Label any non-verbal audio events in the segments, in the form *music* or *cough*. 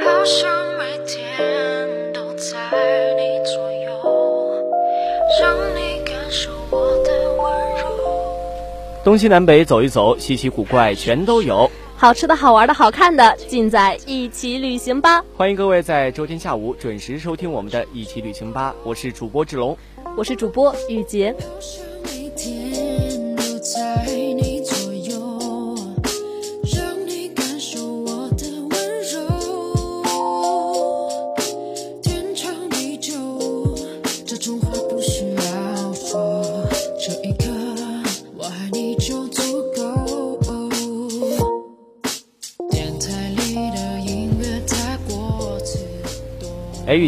好像每天都在你左右，让你感受我的温柔。东西南北走一走，稀奇古怪全都有。好吃的、好玩的、好看的，尽在一起旅行吧！欢迎各位在周天下午准时收听我们的一起旅行吧，我是主播志龙。我是主播雨洁。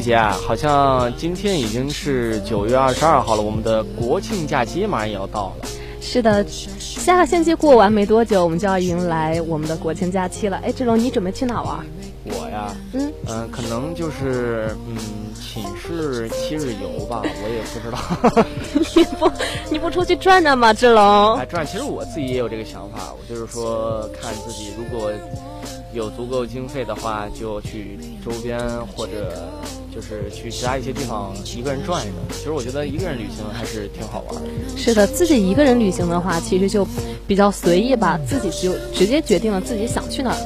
哎，玉洁啊，好像今天已经是九月二十二号了，我们的国庆假期马上也要到了。是的，下个星期过完没多久，我们就要迎来我们的国庆假期了。哎，志龙，你准备去哪玩？我呀，嗯嗯、可能就是嗯，寝室七日游吧，我也不知道。*laughs* *laughs* 你不你不出去转转吗，志龙哎，？转，其实我自己也有这个想法，我就是说，看自己如果有足够经费的话，就去周边或者就是去其他一些地方一个人转一转。其实我觉得一个人旅行还是挺好玩的。是的，自己一个人旅行的话，其实就比较随意吧，自己就直接决定了自己想去哪儿。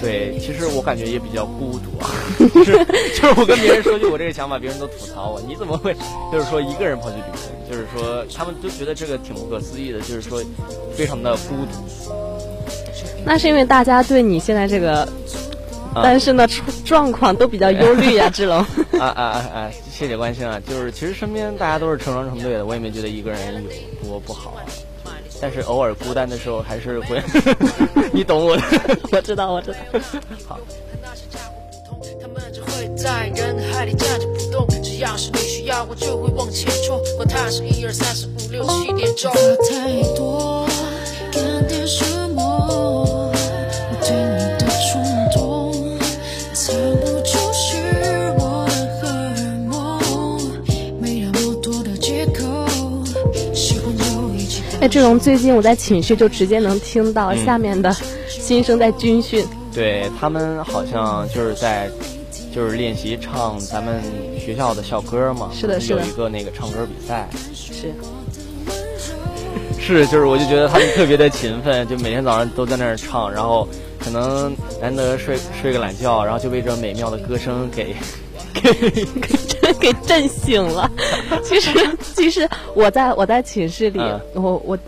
对，其实我感觉也比较孤独啊，就 *laughs* 是就是我跟别人说句我这个想法，别人都吐槽我，你怎么会就是说一个人跑去旅行？就是说他们都觉得这个挺不可思议的，就是说非常的孤独。那是因为大家对你现在这个啊单身的状状况都比较忧虑呀、*laughs* 志龙。啊啊啊啊！谢谢关心啊，就是其实身边大家都是成双成对的，我也没觉得一个人有多不好啊。但是偶尔孤单的时候还是会，*laughs* 你懂我的。我知道，我知道。好，那些家伙不同，他们只会在人海里站着不动。只要是你需要，我就会往前冲。管它是一二三四五六七点钟。太多，干点什么？我对你的冲动，藏不住是我的荷尔蒙，没那么多的借口。喜欢就一起哎，志龙，最近我在寝室就直接能听到下面的新生在军训。对他们好像就是在，就是练习唱咱们学校的校歌嘛。是的是的有一个那个唱歌比赛。是，是，就是我就觉得他们特别的勤奋，就每天早上都在那儿唱，然后可能难得睡睡个懒觉，然后就被这美妙的歌声给给 *laughs* 给给震醒了。*laughs* 其实，其实我在我在寝室里，嗯我我基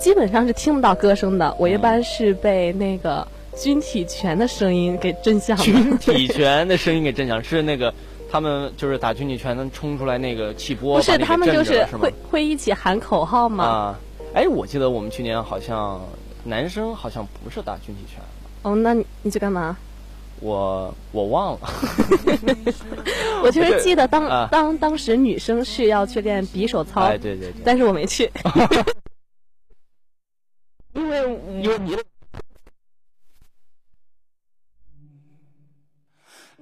基本上是听不到歌声的，我一般是被那个军体拳的声音给震响军。体拳的声音给震响，是那个他们就是打军体拳能冲出来那个气波，不是，他们就是会会一起喊口号吗？啊，哎，我记得我们去年好像男生好像不是打军体拳，哦，那你你去干嘛？我我忘了。*laughs* 我就是记得当、啊当当时女生是要去练匕首操，哎，对对对，但是我没去，因 *laughs* 为因为你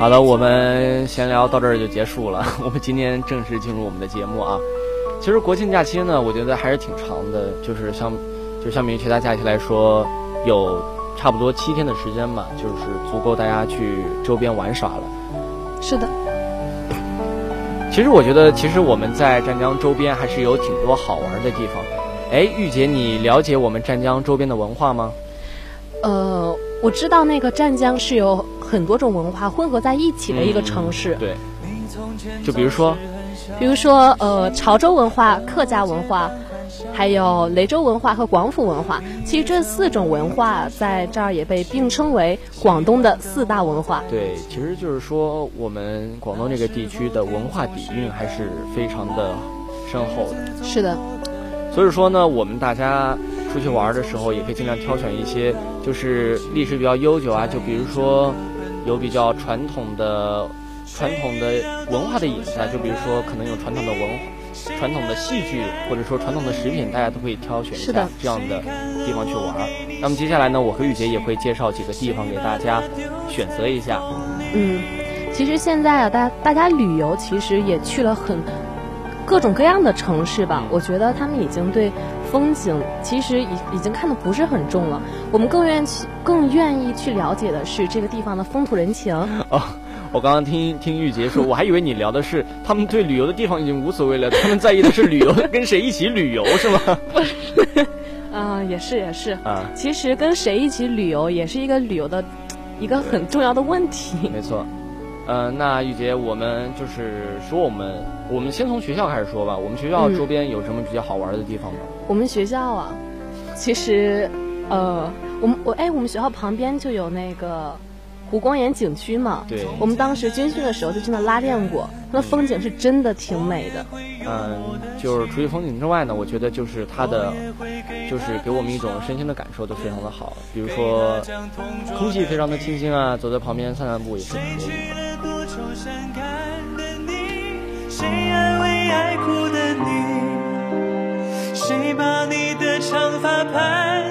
好的，我们闲聊到这儿就结束了。*laughs* 我们今天正式进入我们的节目啊。其实国庆假期呢，我觉得还是挺长的，就是相就相比于其他假期来说，有差不多七天的时间吧，就是足够大家去周边玩耍了。是的，其实我觉得，其实我们在湛江周边还是有挺多好玩的地方。哎，玉姐，你了解我们湛江周边的文化吗？呃，我知道那个湛江是有很多种文化混合在一起的一个城市，对，就比如说，比如说呃潮州文化、客家文化，还有雷州文化和广府文化。其实这四种文化在这儿也被并称为广东的四大文化。对，其实就是说我们广东这个地区的文化底蕴还是非常的深厚的。是的，所以说呢，我们大家出去玩的时候，也可以尽量挑选一些就是历史比较悠久啊，就比如说有比较传统的传统的文化的影子，就比如说可能有传统的文传统的戏剧，或者说传统的食品，大家都可以挑选一下这样的地方去玩。那么接下来呢，我和雨杰也会介绍几个地方给大家选择一下。嗯，其实现在啊，大大家旅游其实也去了很各种各样的城市吧。我觉得他们已经对风景其实已已经看得不是很重了。我们更愿意更愿意去了解的是这个地方的风土人情。哦，我刚刚听听玉洁说，我还以为你聊的是他们对旅游的地方已经无所谓了，他们在意的是旅游跟谁一起旅游是吗？不是，啊，*laughs* 也是也是啊。其实跟谁一起旅游也是一个旅游的。一个很重要的问题。没错，呃，那玉洁，我们就是说，我们我们先从学校开始说吧。我们学校周边有什么比较好玩的地方吗？我们学校啊，其实，呃，我们我哎，我们学校旁边就有那个。湖光岩景区嘛，对，我们当时军训的时候就去那拉练过，那风景是真的挺美的。嗯，就是除去风景之外呢，我觉得就是它的，就是给我们一种身心的感受都非常的好。比如说，空气非常的清新啊，走在旁边散散步也是伤感的你谁安慰爱哭的你谁把你的长发盘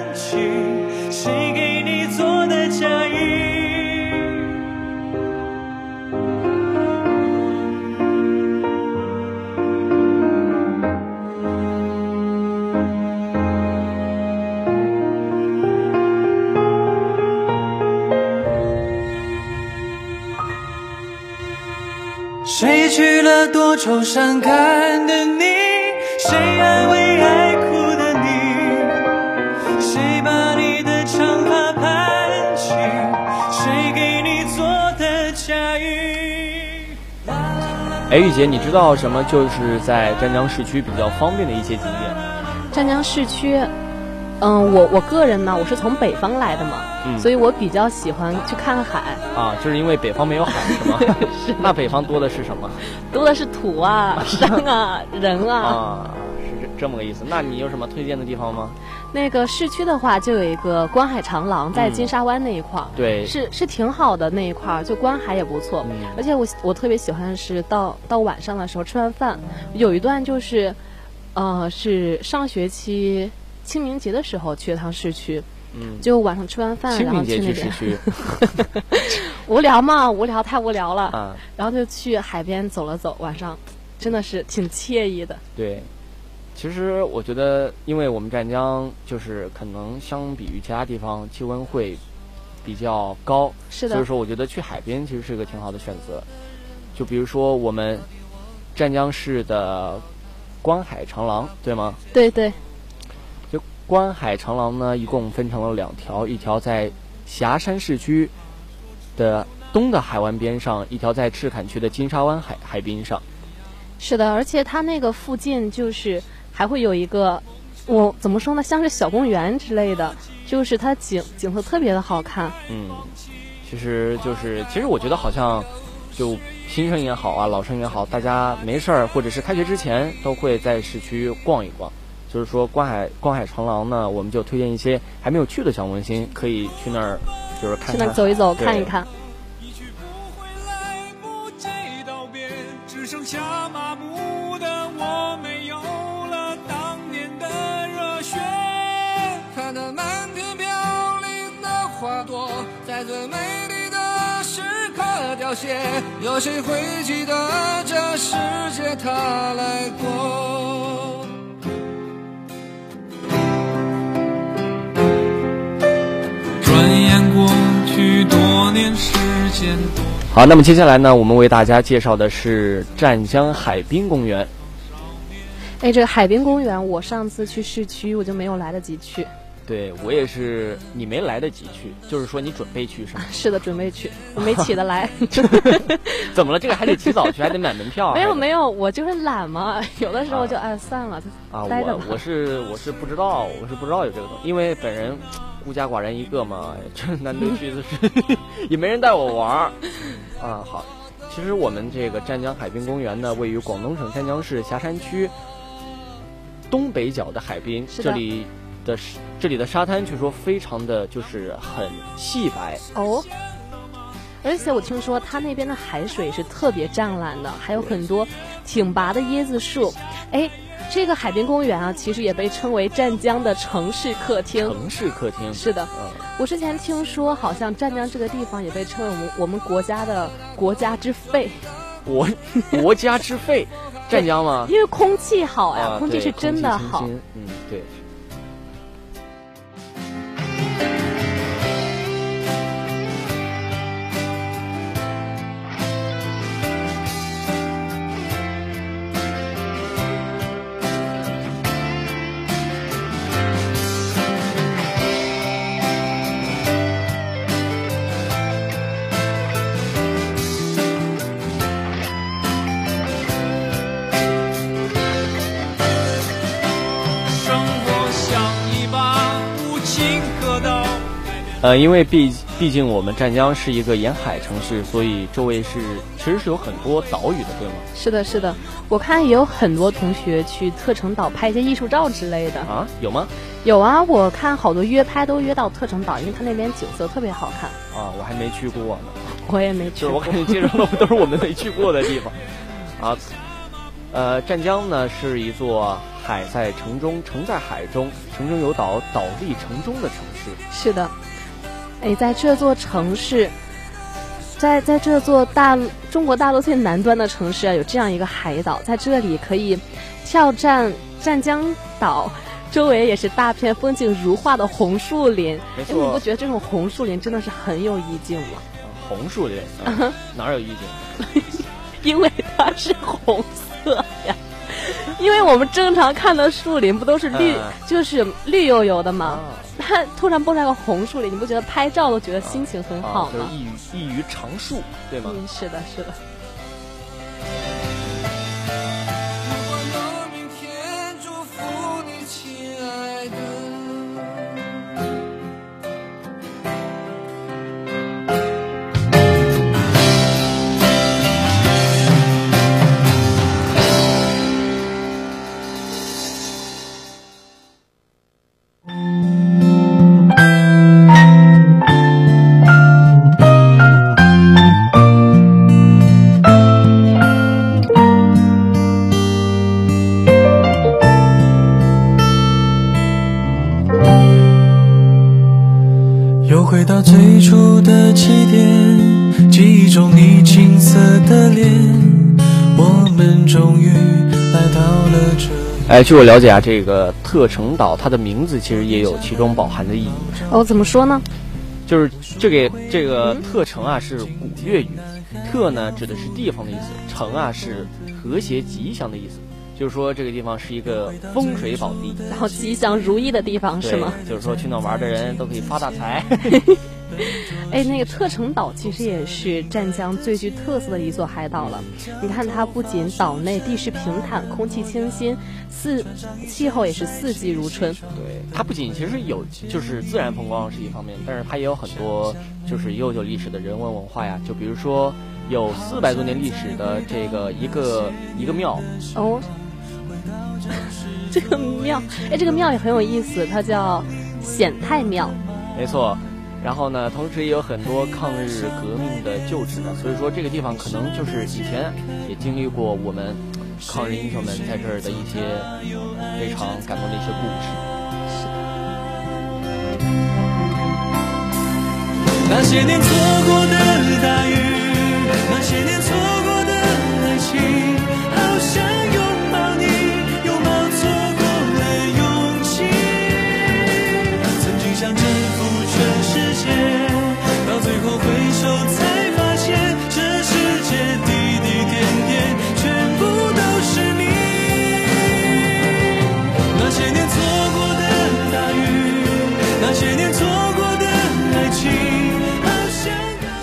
谁去了多愁善感的你？谁安慰爱哭的你？谁把你的长发盘起？谁给你做的嫁衣？哎，玉姐，你知道什么就是在湛江市区比较方便的一些景点？湛江市区。嗯，我我个人呢，我是从北方来的嘛，所以我比较喜欢去看海。啊，就是因为北方没有海是吗？*laughs* 是。那北方多的是什么？*laughs* 多的是土啊，山啊，人啊。啊，是这这么个意思。那你有什么推荐的地方吗？那个市区的话，就有一个观海长廊，在金沙湾那一块儿。对。是是挺好的那一块儿，就观海也不错。嗯。而且我我特别喜欢是到到晚上的时候吃完饭，有一段就是，呃，是上学期。清明节的时候去了趟市区，嗯，就晚上吃完饭，然后去那边。*laughs* 无聊嘛，无聊太无聊了，啊，然后就去海边走了走，晚上真的是挺惬意的。对，其实我觉得，因为我们湛江就是可能相比于其他地方气温会比较高，是的，所以说我觉得去海边其实是一个挺好的选择。就比如说我们湛江市的观海长廊，对吗？对对。观海长廊呢，一共分成了两条，一条在霞山市区的东的海湾边上，一条在赤坎区的金沙湾海海滨上。是的，而且它那个附近就是还会有一个，我怎么说呢，像是小公园之类的，就是它景景色特别的好看。嗯，其实就是，其实我觉得好像就新生也好啊，老生也好，大家没事儿或者是开学之前都会在市区逛一逛。就是说，观海观海长廊呢，我们就推荐一些还没有去的小萌新，可以去那儿，就是看。去那走一走，看一看。看那满天飘零的花朵，在最美丽的时刻凋谢。有谁会记得这世界它来过？好，那么接下来呢，我们为大家介绍的是湛江海滨公园。哎，这个海滨公园，我上次去市区我就没有来得及去。对我也是，你没来得及去，就是说你准备去是吗？*laughs* 是的，准备去，我没起得来。*laughs* 怎么了？这个还得起早去，还得买门票？没有没有，我就是懒嘛，*laughs* 有的时候就哎算了，啊，我我是我是不知道，我是不知道有这个东西，因为本人。孤家寡人一个嘛，*laughs* 这难得去的是，*laughs* 也没人带我玩儿啊。好，其实我们这个湛江海滨公园呢，位于广东省湛江市霞山区东北角的海滨，这里的这里的沙滩据说非常的就是很细白哦。而且我听说它那边的海水是特别湛蓝的，还有很多挺拔的椰子树。哎，这个海滨公园啊，其实也被称为湛江的城市客厅。城市客厅是的，嗯，我之前听说，好像湛江这个地方也被称为我们我们国家的国家之肺，国国家之肺，湛江吗？因为空气好呀，啊，空气是真的好。嗯，对。呃，因为毕毕竟我们湛江是一个沿海城市，所以周围是其实是有很多岛屿的，对吗？是的，是的，我看也有很多同学去特城岛拍一些艺术照之类的。啊，有吗？有啊，我看好多约拍都约到特城岛，因为它那边景色特别好看。啊，我还没去过呢。我也没去过。我感觉介绍的都是我们没去过的地方，啊，呃，湛江呢是一座海在城中，城在海中，城中有岛，岛立城中的城市。是的，哎，在这座城市，在在这座大中国大陆最南端的城市啊，有这样一个海岛，在这里可以跳战湛江岛。周围也是大片风景如画的红树林，哎，你不觉得这种红树林真的是很有意境吗？啊 *laughs* 红树林，啊、*laughs* 哪有意境？*laughs* 因为它是红色呀。因为我们正常看的树林不都是绿，嗯就是绿油油的吗啊？它突然蹦出来个红树林，你不觉得拍照都觉得心情很好啊，就是吗？异于异于常树，对吗？嗯，是的，是的。们终于来到了这里。哎，据我了解啊，这个特城岛它的名字其实也有其中饱含的意义，哦，怎么说呢？就是这个这个特城啊是古越语，特呢指的是地方的意思，城啊是和谐吉祥的意思，就是说这个地方是一个风水宝地，*laughs* 然后吉祥如意的地方是吗？就是说去那玩的人都可以发大财。*laughs* 哎，那个特城岛其实也是湛江最具特色的一座海岛了。你看，它不仅岛内地势平坦，空气清新，四气候也是四季如春。对，它不仅其实有就是自然风光是一方面，但是它也有很多就是悠久历史的人文文化呀，就比如说有四百多年历史的这个一个一个庙，哦，*laughs* 这个庙，哎，这个庙也很有意思，它叫显太庙。没错。然后呢，同时也有很多抗日革命的旧址呢，所以说这个地方可能就是以前也经历过我们抗日英雄们在这儿的一些非常感动的一些故事。那些年错过的大雨，那些年错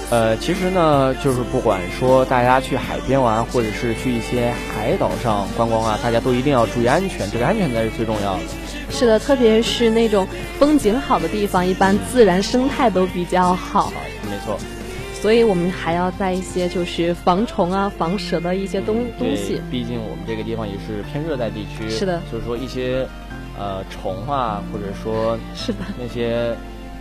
呃，其实呢，就是不管说大家去海边玩，或者是去一些海岛上观光啊，大家都一定要注意安全，这个安全才是最重要的。是的，特别是那种风景好的地方，一般自然生态都比较好，好，没错。所以我们还要带一些就是防虫啊、防蛇的一些东东西。毕竟我们这个地方也是偏热带地区，是的就是说一些呃虫啊，或者说是的，那些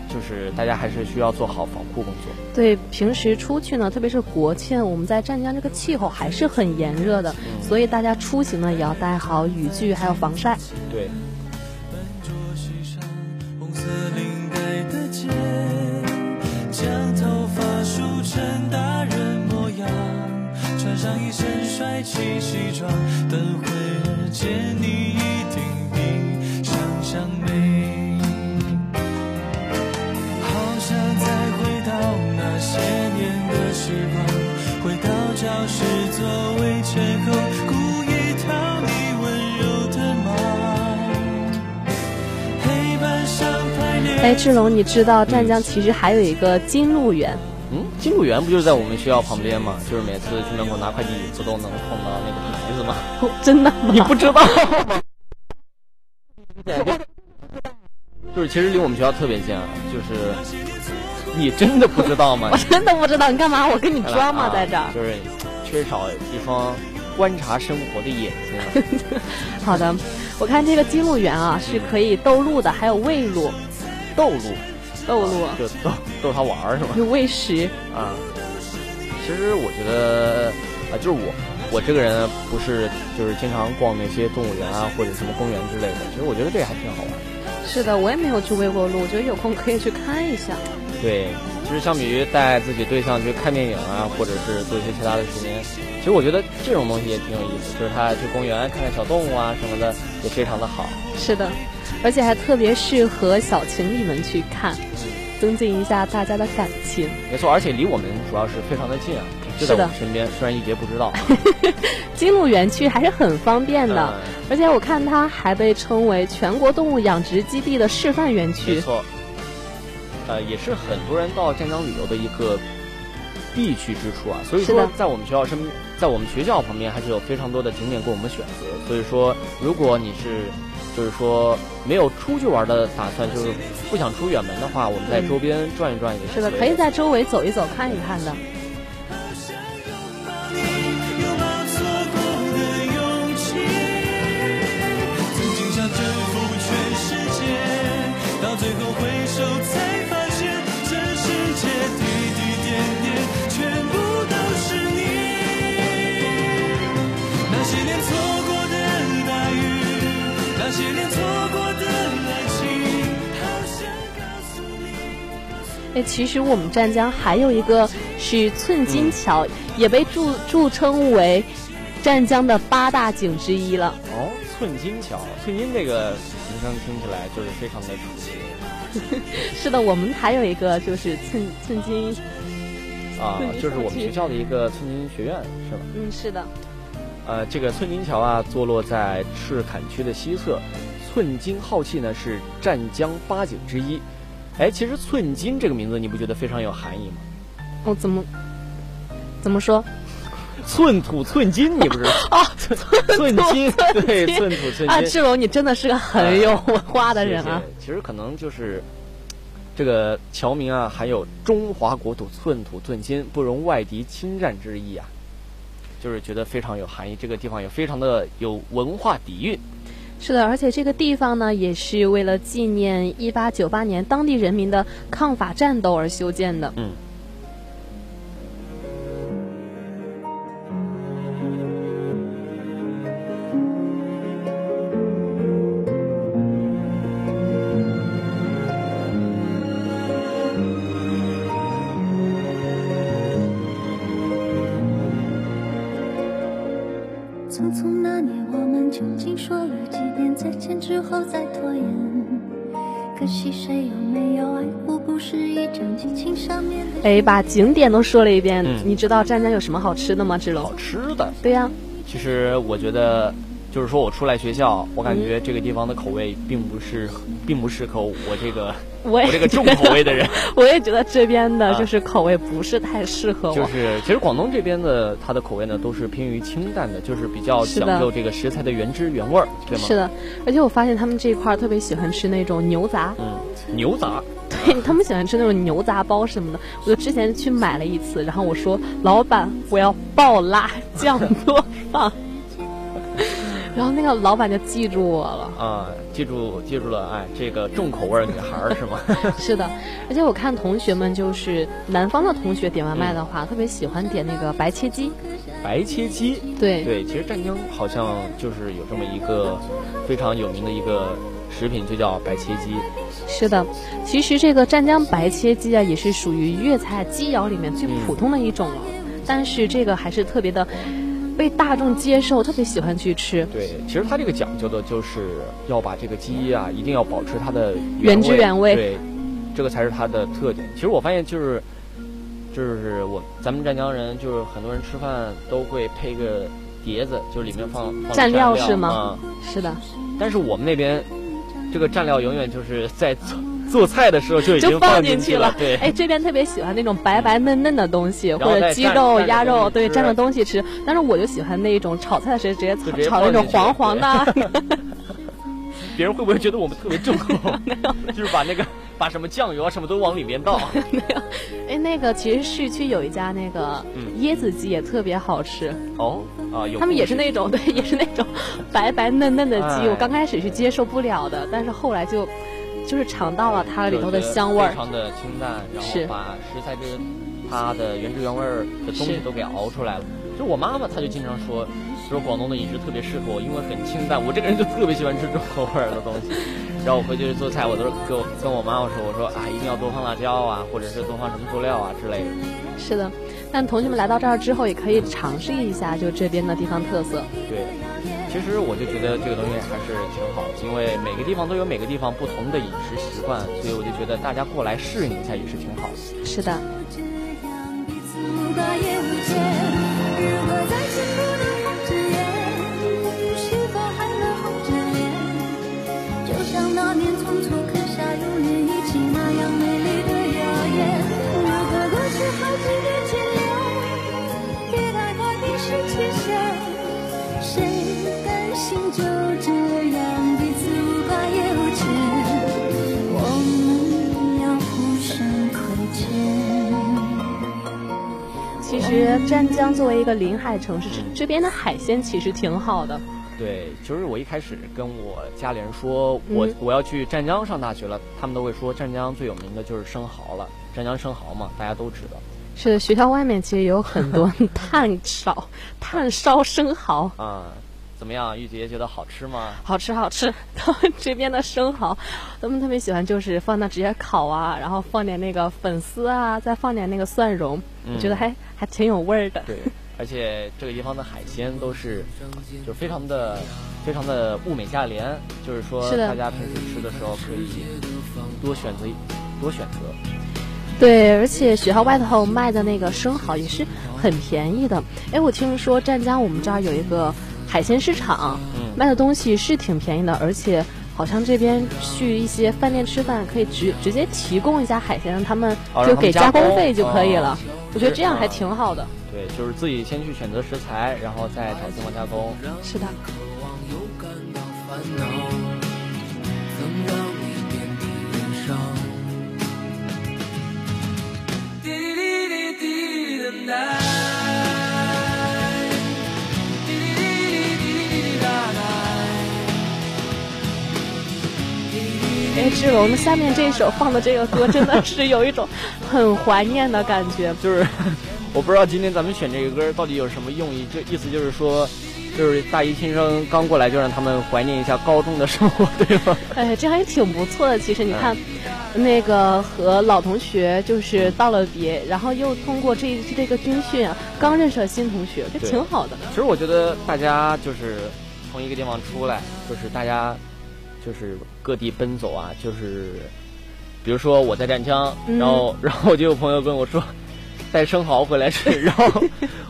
就是大家还是需要做好防护工作。对，平时出去呢，特别是国庆，我们在湛江这个气候还是很炎热的，所以大家出行呢也要带好雨具，还有防晒。对。笨拙系上红色领带的结，将头发梳成大人模样，穿上一身帅气西装，等会儿见你一定比想象美。些年的时光，回到教室座位前后，故意讨你温柔的骂。黑板上排列哎，志龙，你知道湛江其实还有一个金鹿园？嗯，金鹿园不就是在我们学校旁边吗？就是每次去门口拿快递，不都能碰到那个牌子吗？哦 *laughs* 真的吗？你不知道吗？*laughs* 就是其实离我们学校特别近啊，就是你真的不知道吗 *laughs* 我？真的不知道，你干嘛？我跟你装吗？啊在这儿？就是缺少一双观察生活的眼睛啊。*laughs* 好的，我看这个金鹿园啊是可以逗鹿的，还有喂鹿，逗鹿，逗鹿就逗逗它玩儿是吗？就喂食。啊，其实我觉得啊，就是我我这个人不是就是经常逛那些动物园啊或者什么公园之类的，其实我觉得这个还挺好玩的。是的，我也没有去喂过鹿，我觉得有空可以去看一下。对，其实相比于带自己对象去看电影啊，或者是做一些其他的事情，其实我觉得这种东西也挺有意思，就是他去公园看看小动物啊什么的，也非常的好。是的，而且还特别适合小情侣们去看，增进一下大家的感情。没错，而且离我们主要是非常的近啊，就在我们身边，虽然一杰不知道。*laughs* 金鹿园区还是很方便的，嗯而且我看它还被称为全国动物养殖基地的示范园区没区。错，呃，也是很多人到湛江旅游的一个必去之处啊。所以，说在我们学校身，在我们学校旁边还是有非常多的景点供我们选择。所以说，如果你是就是说没有出去玩的打算，就是不想出远门的话，我们在周边转一转也是的，以可以在周围走一走、看一看的。其实我们湛江还有一个是寸金桥，也被注著称为湛江的八大景之一了。哦，寸金桥，寸金这个名称听起来就是非常的熟悉 *laughs* 是的，我们还有一个就是寸寸金，啊，就是我们学校的一个寸金学院，是吧？嗯，是的，呃，这个寸金桥啊，坐落在赤坎区的西侧。寸金浩气呢是湛江八景之一。哎，其实寸金这个名字你不觉得非常有含义吗？哦、怎么怎么说？*laughs* 寸土寸金，你不知道啊？寸寸金，对，寸土寸金啊，金。志龙，你真的是个很有文化的人啊！谢谢其实可能就是这个侨民啊，含有中华国土寸土寸金，不容外敌侵占之意啊，就是觉得非常有含义。这个地方也非常的有文化底蕴。是的，而且这个地方呢，也是为了纪念一八九八年当地人民的抗法战斗而修建的。嗯。把景点都说了一遍，嗯你知道湛江有什么好吃的吗？志龙好？吃的，对呀、其实我觉得，就是说我出来学校，我感觉这个地方的口味并不是，并不适合我这个我我这个重口味的人。*laughs* 我也觉得这边的啊就是口味不是太适合我。就是其实广东这边的它的口味呢都是偏于清淡的，就是比较讲究这个食材的原汁原味儿，对吗？是。的，而且我发现他们这一块儿特别喜欢吃那种牛杂，嗯，牛杂，对 *laughs* 他们喜欢吃那种牛杂包什么的。我就之前去买了一次，然后我说老板我要爆辣，*laughs* 酱多放。然后那个老板就记住我了。啊，记住记住了，哎，这个重口味儿女孩儿是吗？*laughs* 是的，而且我看同学们就是南方的同学点外卖的话，特别喜欢点那个白切鸡。白切鸡，对对，其实湛江好像就是有这么一个非常有名的一个食品，就叫白切鸡。是的，其实这个湛江白切鸡啊，也是属于粤菜鸡肴里面最普通的一种了。但是这个还是特别的被大众接受，特别喜欢去吃。对，其实它这个讲究的就是要把这个鸡啊，一定要保持它的原汁原味。对，这个才是它的特点。其实我发现就是，就是我咱们湛江人，就是很多人吃饭都会配个碟子，就是里面放放蘸料料是吗？啊。是的，但是我们那边这个蘸料永远就是在做做菜的时候就已经放进去了。对，哎，这边特别喜欢那种白白嫩嫩的东西，或者鸡肉、鸭肉，对，蘸着东西吃。但是我就喜欢那一种炒菜的时候直接炒那种黄黄的。*laughs* *laughs* 别人会不会觉得我们特别重口？*laughs* 就是把那个把什么酱油啊什么都往里面倒。没有哎，那个其实市区有一家那个嗯椰子鸡也特别好吃，哦啊，有他们也是那种对，也是那种白白嫩嫩的鸡。哎我刚开始是接受不了的，但是后来就就是尝到了它里头的香味儿非。常的清淡，然后把食材这个它的原汁原味儿的东西都给熬出来了。就我妈妈，她就经常说，说广东的饮食特别适合我，因为很清淡。我这个人就特别喜欢吃重口味儿的东西。*laughs* 然后我回去做菜，我都是跟我跟我妈妈说，我说啊，一定要多放辣椒啊，或者是多放什么佐料啊之类的。是的，但同学们来到这儿之后，也可以尝试一下就这边的地方特色。对，其实我就觉得这个东西还是挺好的，因为每个地方都有每个地方不同的饮食习惯，所以我就觉得大家过来适应一下也是挺好的。是的，湛江作为一个临海城市，这这边的海鲜其实挺好的。对，就是我一开始跟我家里人说我、嗯我要去湛江上大学了，他们都会说湛江最有名的就是生蚝了，湛江生蚝嘛，大家都知道是的，学校外面其实有很多 *laughs* 炭烧、炭烧生蚝，啊。怎么样，玉洁觉得好吃吗？好吃好吃。*laughs* 他们这边的生蚝，他们特别喜欢，就是放那直接烤啊，然后放点那个粉丝啊，再放点那个蒜蓉，我觉得还还挺有味儿的。对，而且这个地方的海鲜都是，就非常的、非常的物美价廉，就是说大家平时吃的时候可以多选择、多选择。对，而且学校外头卖的那个生蚝也是很便宜的。哎，我听说湛江我们这儿有一个海鲜市场，嗯卖的东西是挺便宜的，而且好像这边去一些饭店吃饭可以直直接提供一下海鲜，他们就哦让他们加给加工工费就可以了。哦我觉得这样还挺好的。对，就是自己先去选择食材，然后再找地方加工。是的。渴哎，志龙，下面这首放的这个歌真的是有一种很怀念的感觉。*laughs* 就是我不知道今天咱们选这个歌到底有什么用意，就意思就是说，就是大一新生刚过来就让他们怀念一下高中的生活，对吗？哎，这还挺不错的。其实你看，那个和老同学就是道了别，然后又通过这这个军训啊，刚认识了新同学，这挺好的。其实我觉得大家就是从一个地方出来，就是大家就是各地奔走啊，就是比如说我在湛江，嗯。然后 *laughs* 然后我就有朋友跟我说带生蚝回来吃，*laughs* 然后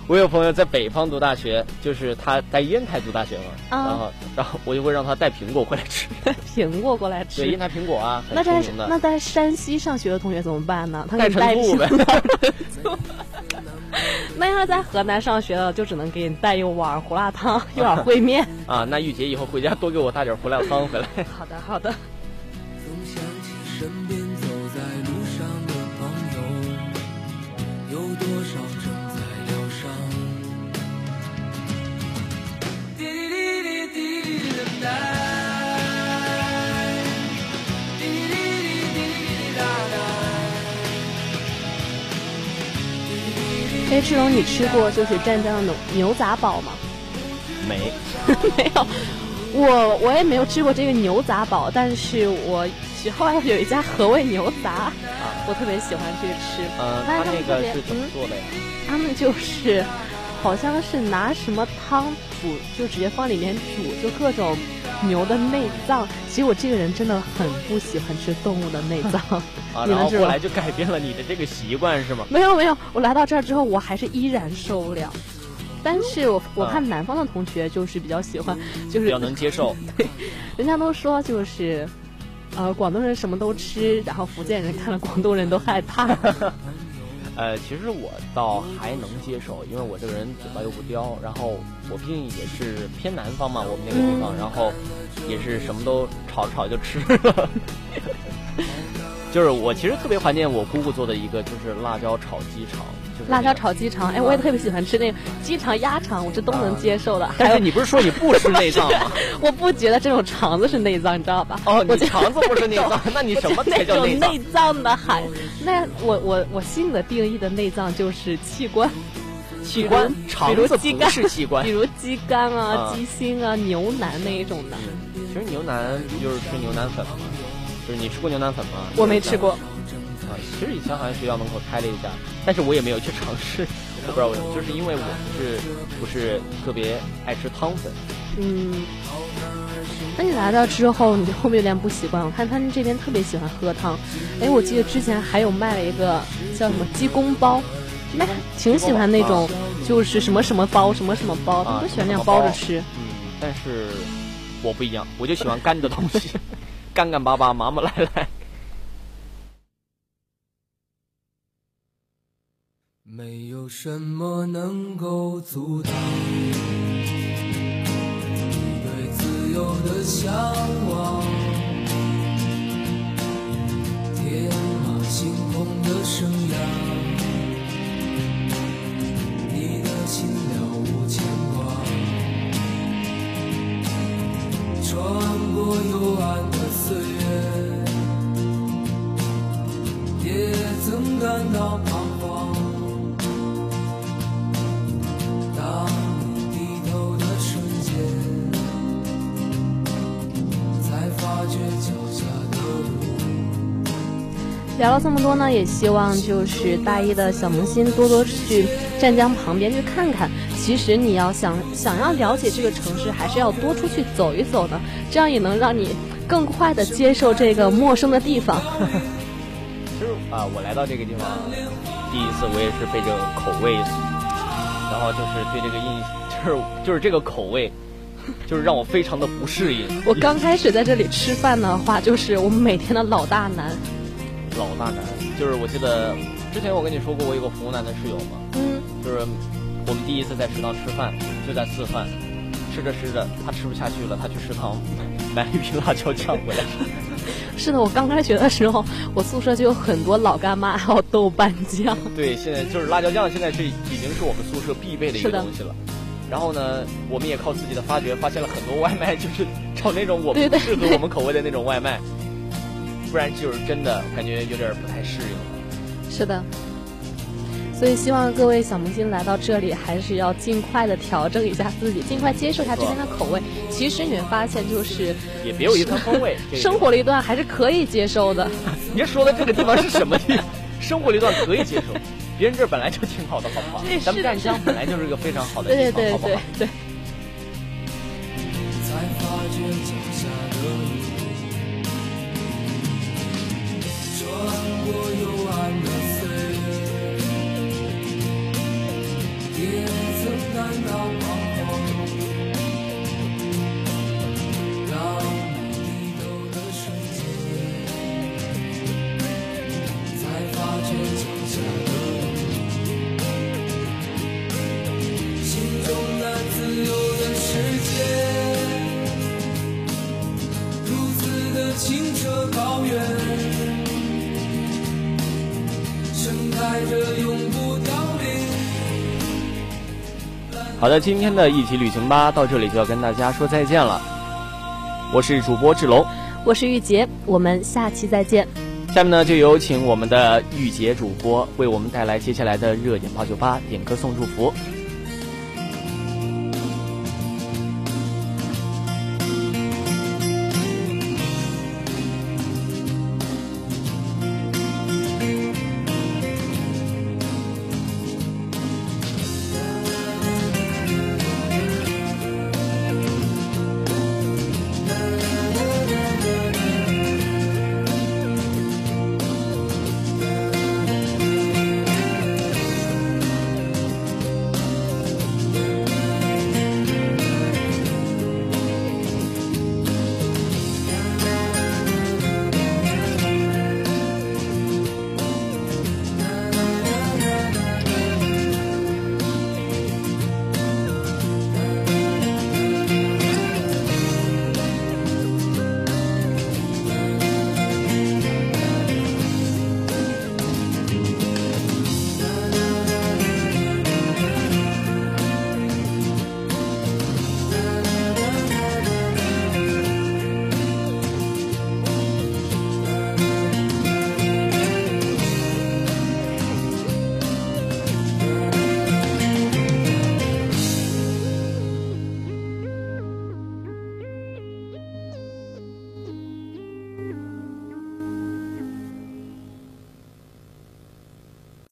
我有朋友在北方读大学，就是他在烟台读大学嘛，啊然后然后我就会让他带苹果回来吃，*laughs* 苹果过来吃对，烟。台苹果啊，那在。那在山西上学的同学怎么办呢？他带给你带陈醋呗苹果 *laughs* 那要是在河南上学的，就只能给你带一碗胡辣汤，一碗烩面。啊，那玉洁以后回家多给我带点胡辣汤回来。好的，好的。哎，志龙，你吃过就是湛江的牛牛杂煲吗？没，*laughs* 没有，我我也没有吃过这个牛杂煲，但是我学校有一家和味牛杂，我特别喜欢这个吃。呃，他那个是怎么嗯做的呀？他们就是好像是拿什么汤煮，就直接放里面煮，就各种牛的内脏。其实我这个人真的很不喜欢吃动物的内脏，*laughs* 啊，*laughs* 然后后来？就改变了你的这个习惯是吗？没有没有，我来到这儿之后，我还是依然受不了。但是我我啊看南方的同学就是比较喜欢，就是比较能接受。*laughs* 对人家都说就是，呃，广东人什么都吃，然后福建人看了广东人都害怕。呃，其实我倒还能接受，因为我这个人嘴巴又不刁，然后我毕竟也是偏南方嘛，我们那个地方，然后也是什么都炒炒就吃了。*laughs* 就是我其实特别怀念我姑姑做的一个，就是辣椒炒鸡肠，辣椒。炒鸡肠，哎，我也特别喜欢吃那个鸡肠、鸭肠，我这都能接受的。但是你不是说你不吃内脏吗？*laughs* 我不觉得这种肠子是内脏，你知道吧？哦，你我肠子不是内脏，*laughs* 那你什么才叫内脏的含，那我我我心里的定义的内脏就是器官，器官，比肠子不如鸡肝是器官比。如鸡肝啊、啊鸡心啊、牛腩那一种的，其实牛腩不就是吃牛腩粉吗？就是你吃过牛腩粉吗？我没吃过。啊，其实以前好像学校门口开了一家，但是我也没有去尝试，*laughs* 我不知道为什么，就是因为我不是不是特别爱吃汤粉，嗯，那你来到之后，你会不会有点不习惯？我看他们这边特别喜欢喝汤。哎，我记得之前还有卖了一个叫什么鸡公煲，那挺喜欢那种，就是什么什么包，什么什么包，他啊们都喜欢那样包着吃。嗯，但是我不一样，我就喜欢干的东西，*laughs* 干干巴巴、麻麻赖赖。没有什么能够阻挡？你对自由的向往，天马行空的生涯，你的心了无牵挂，穿过幽暗的岁月，聊了这么多呢，也希望就是大一的小萌新多多去湛江旁边去看看。其实你要想想要了解这个城市，还是要多出去走一走的，这样也能让你更快的接受这个陌生的地方。其实啊、我来到这个地方，第一次我也是被这个口味，然后就是对这个印，就是就是这个口味，*laughs* 就是让我非常的不适应。我刚开始在这里吃饭的话，就是我们每天的老大难。老大难，就是我记得之前我跟你说过，我有个湖南的室友嘛，嗯，就是我们第一次在食堂吃饭，就在四饭，吃着吃着他吃不下去了，他去食堂 *laughs* 买了一瓶辣椒酱回来。*laughs* 是的，我刚开学的时候，我宿舍就有很多老干妈还有豆瓣酱。*laughs* 对，现在就是辣椒酱，现在是已经是我们宿舍必备的一个东西了。然后呢，我们也靠自己的发掘，发现了很多外卖，就是找那种我们适合我们口味的那种外卖，不然就是真的感觉有点不太适应。是的，所以希望各位小萌新来到这里，还是要尽快的调整一下自己，尽快接受一下这边的口味。其实你会发现，就是也别有一番风味。生活了一段还是可以接受的。*laughs* 你说的这个地方是什么地方？生活了一段可以接受，别人这儿本来就挺好的，好不好？咱们湛江本来就是一个非常好的地方，好不对对对好？对，好的，今天的一起旅行吧到这里就要跟大家说再见了。我是主播志龙，我是玉洁，我们下期再见。下面呢，就有请我们的玉洁主播为我们带来接下来的热点八九八点歌送祝福。